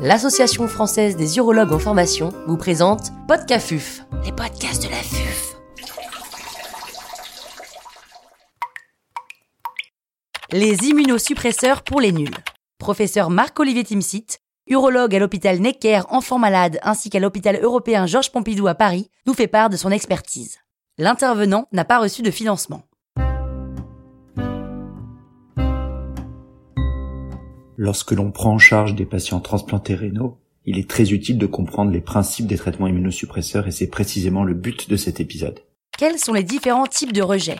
l'Association française des urologues en formation vous présente Podcafuf, les podcasts de la FUF. Les immunosuppresseurs pour les nuls. Professeur Marc-Olivier Timsit, urologue à l'hôpital Necker Enfants Malades ainsi qu'à l'hôpital européen Georges Pompidou à Paris, nous fait part de son expertise. L'intervenant n'a pas reçu de financement. Lorsque l'on prend en charge des patients transplantés rénaux, il est très utile de comprendre les principes des traitements immunosuppresseurs et c'est précisément le but de cet épisode. Quels sont les différents types de rejets?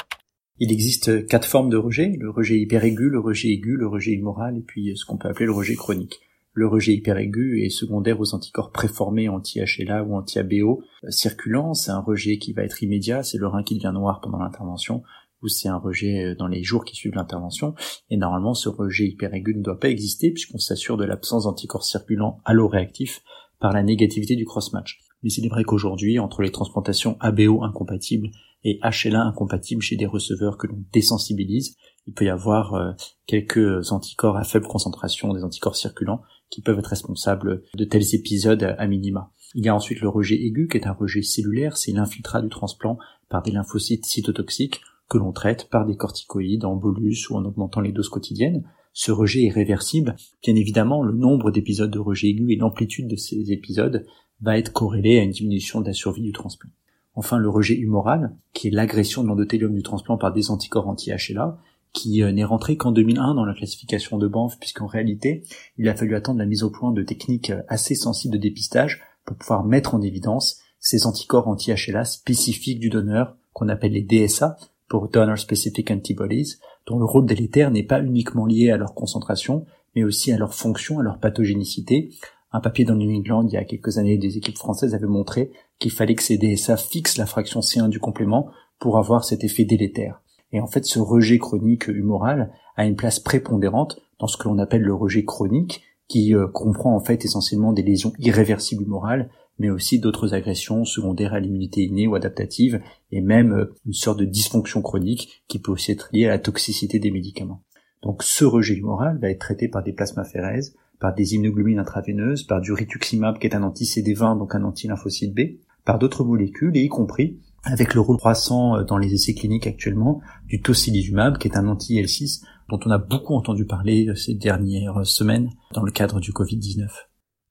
Il existe quatre formes de rejet, le rejet hyperaigu, le rejet aigu, le rejet immoral et puis ce qu'on peut appeler le rejet chronique. Le rejet hyperaigu est secondaire aux anticorps préformés anti-HLA ou anti-ABO circulants. C'est un rejet qui va être immédiat, c'est le rein qui devient noir pendant l'intervention ou c'est un rejet euh, dans les jours qui suivent l'intervention. Et normalement, ce rejet hyperaigu ne doit pas exister puisqu'on s'assure de l'absence d'anticorps circulants alloréactifs par la négativité du cross-match. Mais c'est vrai qu'aujourd'hui, entre les transplantations ABO incompatibles et HLA incompatibles chez des receveurs que l'on désensibilise, il peut y avoir euh, quelques anticorps à faible concentration des anticorps circulants qui peuvent être responsables de tels épisodes à minima. Il y a ensuite le rejet aigu qui est un rejet cellulaire, c'est l'infiltrat du transplant par des lymphocytes cytotoxiques que l'on traite par des corticoïdes en bolus ou en augmentant les doses quotidiennes. Ce rejet est réversible. Bien évidemment, le nombre d'épisodes de rejet aigu et l'amplitude de ces épisodes va être corrélé à une diminution de la survie du transplant. Enfin, le rejet humoral, qui est l'agression de l'endothélium du transplant par des anticorps anti-HLA, qui euh, n'est rentré qu'en 2001 dans la classification de Banff, puisqu'en réalité, il a fallu attendre la mise au point de techniques euh, assez sensibles de dépistage pour pouvoir mettre en évidence ces anticorps anti-HLA spécifiques du donneur, qu'on appelle les DSA, pour Donor Specific Antibodies, dont le rôle délétère n'est pas uniquement lié à leur concentration, mais aussi à leur fonction, à leur pathogénicité. Un papier dans New England il y a quelques années des équipes françaises avait montré qu'il fallait que ces DSA fixent la fraction C1 du complément pour avoir cet effet délétère. Et en fait, ce rejet chronique humoral a une place prépondérante dans ce que l'on appelle le rejet chronique, qui euh, comprend en fait essentiellement des lésions irréversibles humorales mais aussi d'autres agressions secondaires à l'immunité innée ou adaptative, et même euh, une sorte de dysfonction chronique qui peut aussi être liée à la toxicité des médicaments. Donc ce rejet humoral va être traité par des plasmaphérèses, par des immunoglobulines intraveineuses, par du rituximab qui est un anti-CD20, donc un anti-lymphocyte B, par d'autres molécules, et y compris avec le rôle croissant euh, dans les essais cliniques actuellement du tocilizumab, qui est un anti-L6 dont on a beaucoup entendu parler euh, ces dernières semaines dans le cadre du Covid-19.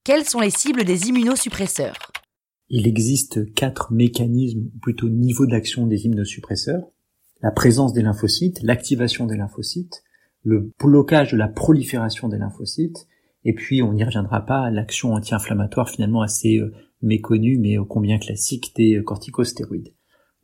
Quelles sont les cibles des immunosuppresseurs? Il existe quatre mécanismes, ou plutôt niveaux d'action des immunosuppresseurs. La présence des lymphocytes, l'activation des lymphocytes, le blocage de la prolifération des lymphocytes, et puis on n'y reviendra pas, l'action anti-inflammatoire finalement assez euh, méconnue mais combien classique des euh, corticostéroïdes.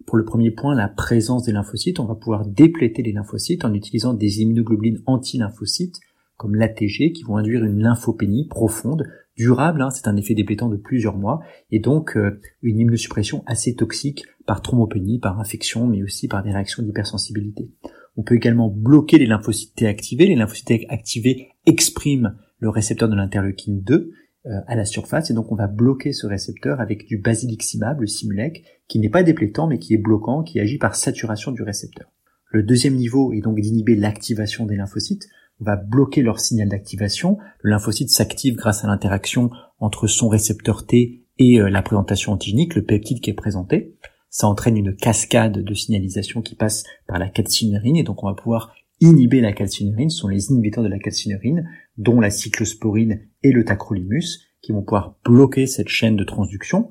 Pour le premier point, la présence des lymphocytes, on va pouvoir dépléter les lymphocytes en utilisant des immunoglobulines anti-lymphocytes comme l'ATG qui vont induire une lymphopénie profonde durable, hein, c'est un effet déplétant de plusieurs mois, et donc euh, une immunosuppression assez toxique par thrombopénie, par infection, mais aussi par des réactions d'hypersensibilité. On peut également bloquer les lymphocytes T activés. Les lymphocytes activés expriment le récepteur de l'interleukine 2 euh, à la surface, et donc on va bloquer ce récepteur avec du basiliximab, le Simulec, qui n'est pas déplétant, mais qui est bloquant, qui agit par saturation du récepteur. Le deuxième niveau est donc d'inhiber l'activation des lymphocytes va bloquer leur signal d'activation. Le lymphocyte s'active grâce à l'interaction entre son récepteur T et euh, la présentation antigénique, le peptide qui est présenté. Ça entraîne une cascade de signalisation qui passe par la calcinérine et donc on va pouvoir inhiber la calcinérine. Ce sont les inhibiteurs de la calcinérine, dont la cyclosporine et le tacrolimus, qui vont pouvoir bloquer cette chaîne de transduction.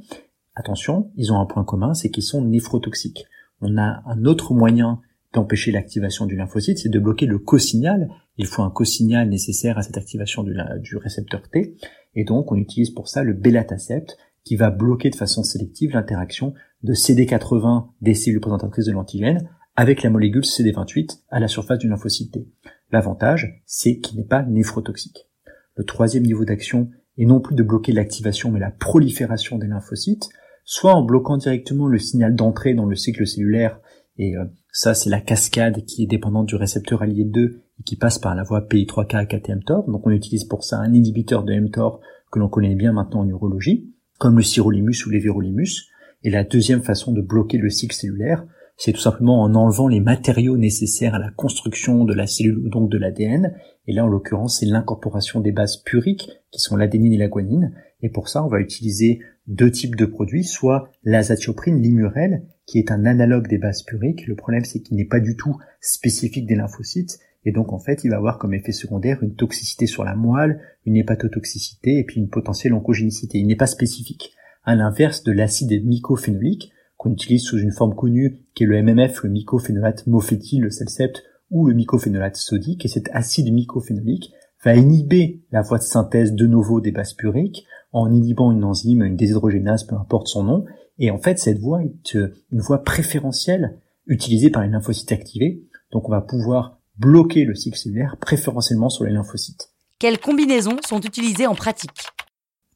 Attention, ils ont un point commun, c'est qu'ils sont néphrotoxiques. On a un autre moyen d'empêcher l'activation du lymphocyte, c'est de bloquer le cosignal. Il faut un cosignal nécessaire à cette activation du, récepteur T. Et donc, on utilise pour ça le belatacept, qui va bloquer de façon sélective l'interaction de CD80 des cellules présentatrices de l'antigène avec la molécule CD28 à la surface du lymphocyte T. L'avantage, c'est qu'il n'est pas néphrotoxique. Le troisième niveau d'action est non plus de bloquer l'activation, mais la prolifération des lymphocytes, soit en bloquant directement le signal d'entrée dans le cycle cellulaire et euh, ça, c'est la cascade qui est dépendante du récepteur allié 2 et qui passe par la voie PI3K KT-mTOR. Donc on utilise pour ça un inhibiteur de mTOR que l'on connaît bien maintenant en neurologie, comme le sirolimus ou l'évirolimus. Et la deuxième façon de bloquer le cycle cellulaire c'est tout simplement en enlevant les matériaux nécessaires à la construction de la cellule ou donc de l'ADN. Et là, en l'occurrence, c'est l'incorporation des bases puriques, qui sont l'adénine et la guanine. Et pour ça, on va utiliser deux types de produits, soit l'azatioprine limurel, qui est un analogue des bases puriques. Le problème, c'est qu'il n'est pas du tout spécifique des lymphocytes. Et donc, en fait, il va avoir comme effet secondaire une toxicité sur la moelle, une hépatotoxicité et puis une potentielle oncogénicité. Il n'est pas spécifique. À l'inverse de l'acide mycophénolique, qu'on utilise sous une forme connue, qui est le MMF, le mycophénolate mofétyl, le Celcept, ou le mycophénolate sodique, et cet acide mycophénolique va inhiber la voie de synthèse de nouveau des bases puriques en inhibant une enzyme, une déshydrogénase, peu importe son nom, et en fait cette voie est euh, une voie préférentielle utilisée par les lymphocytes activés, donc on va pouvoir bloquer le cycle cellulaire préférentiellement sur les lymphocytes. Quelles combinaisons sont utilisées en pratique?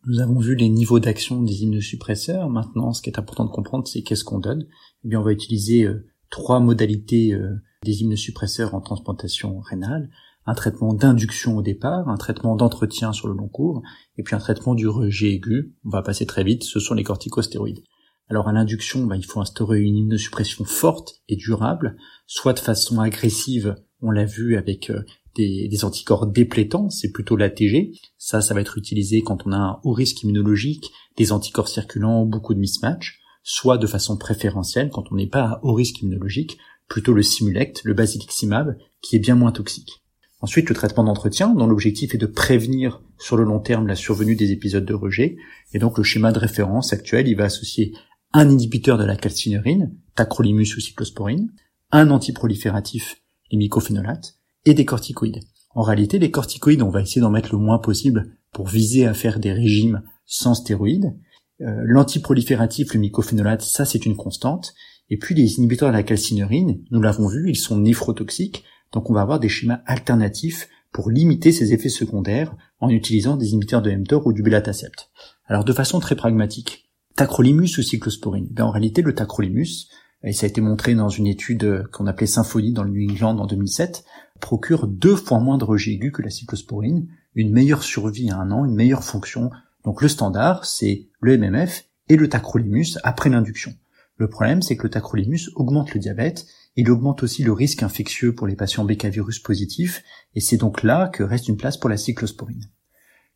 Nous avons vu les niveaux d'action des immunosuppresseurs. Maintenant, ce qui est important de comprendre, c'est qu'est-ce qu'on donne? Eh bien, on va utiliser euh, trois modalités euh, des immunosuppresseurs en transplantation rénale. Un traitement d'induction au départ, un traitement d'entretien sur le long cours, et puis un traitement du rejet aigu. On va passer très vite, ce sont les corticostéroïdes. Alors à l'induction, bah, il faut instaurer une immunosuppression forte et durable, soit de façon agressive, on l'a vu avec euh, des, anticorps déplétants, c'est plutôt l'ATG. Ça, ça va être utilisé quand on a un haut risque immunologique, des anticorps circulants, beaucoup de mismatch, soit de façon préférentielle quand on n'est pas à haut risque immunologique, plutôt le Simulect, le Basiliximab, qui est bien moins toxique. Ensuite, le traitement d'entretien, dont l'objectif est de prévenir sur le long terme la survenue des épisodes de rejet. Et donc, le schéma de référence actuel, il va associer un inhibiteur de la calcinérine, tacrolimus ou cyclosporine, un antiprolifératif, les mycophénolates, et des corticoïdes. En réalité, les corticoïdes, on va essayer d'en mettre le moins possible pour viser à faire des régimes sans stéroïdes. Euh, L'antiprolifératif, le mycophénolate, ça c'est une constante. Et puis les inhibiteurs de la calcinurine, nous l'avons vu, ils sont néphrotoxiques, donc on va avoir des schémas alternatifs pour limiter ces effets secondaires en utilisant des inhibiteurs de mTOR ou du belatacept. Alors de façon très pragmatique, tacrolimus ou cyclosporine? Ben, En réalité, le tacrolimus, et ça a été montré dans une étude qu'on appelait Symphonie dans le New England en 2007, procure deux fois moins de rejet aigu que la cyclosporine, une meilleure survie à un an, une meilleure fonction. Donc le standard, c'est le MMF et le tacrolimus après l'induction. Le problème, c'est que le tacrolimus augmente le diabète, il augmente aussi le risque infectieux pour les patients BK virus positifs, et c'est donc là que reste une place pour la cyclosporine.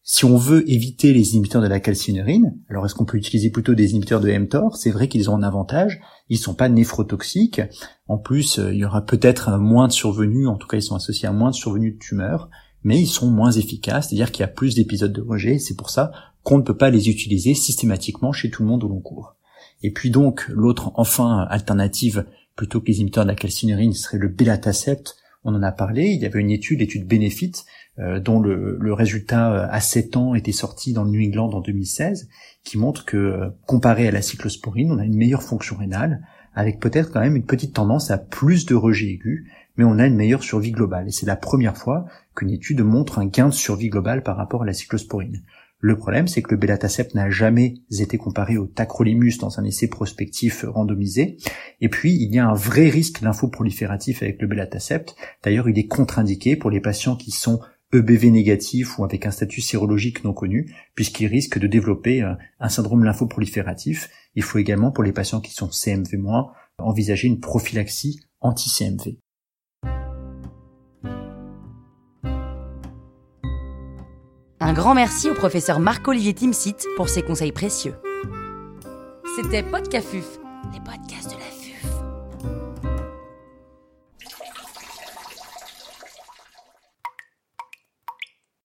Si on veut éviter les inhibiteurs de la calcinurine, alors est-ce qu'on peut utiliser plutôt des inhibiteurs de mTOR? C'est vrai qu'ils ont un avantage, ils sont pas néphrotoxiques. En plus, euh, il y aura peut-être moins de survenus, en tout cas ils sont associés à moins de survenus de tumeurs, mais ils sont moins efficaces, c'est-à-dire qu'il y a plus d'épisodes de rejet, c'est pour ça qu'on ne peut pas les utiliser systématiquement chez tout le monde au long cours. Et puis donc, l'autre enfin alternative, plutôt que les inhibiteurs de la calcinurine, serait le belatacept, on en a parlé, il y avait une étude, l'étude Benefit, euh, dont le, résultat euh, à 7 ans était sorti dans le New England en 2016, qui montre que euh, comparé à la cyclosporine, on a une meilleure fonction rénale, avec peut-être quand même une petite tendance à plus de rejet aigu, mais on a une meilleure survie globale. Et c'est la première fois qu'une étude montre un gain de survie globale par rapport à la cyclosporine. Le problème, c'est que le belatacept n'a jamais été comparé au tacrolimus dans un essai prospectif randomisé. Et puis, il y a un vrai risque lymphoprolifératif avec le belatacept. D'ailleurs, il est contre-indiqué pour les patients qui sont EBV négatifs ou avec un statut sérologique non connu, puisqu'ils risquent de développer euh, un syndrome lymphoprolifératif. Il faut également, pour les patients qui sont CMV-, envisager une prophylaxie anti-CMV. Un grand merci au professeur Marc-Olivier Timsit pour ses conseils précieux. C'était Podcafuf, les podcasts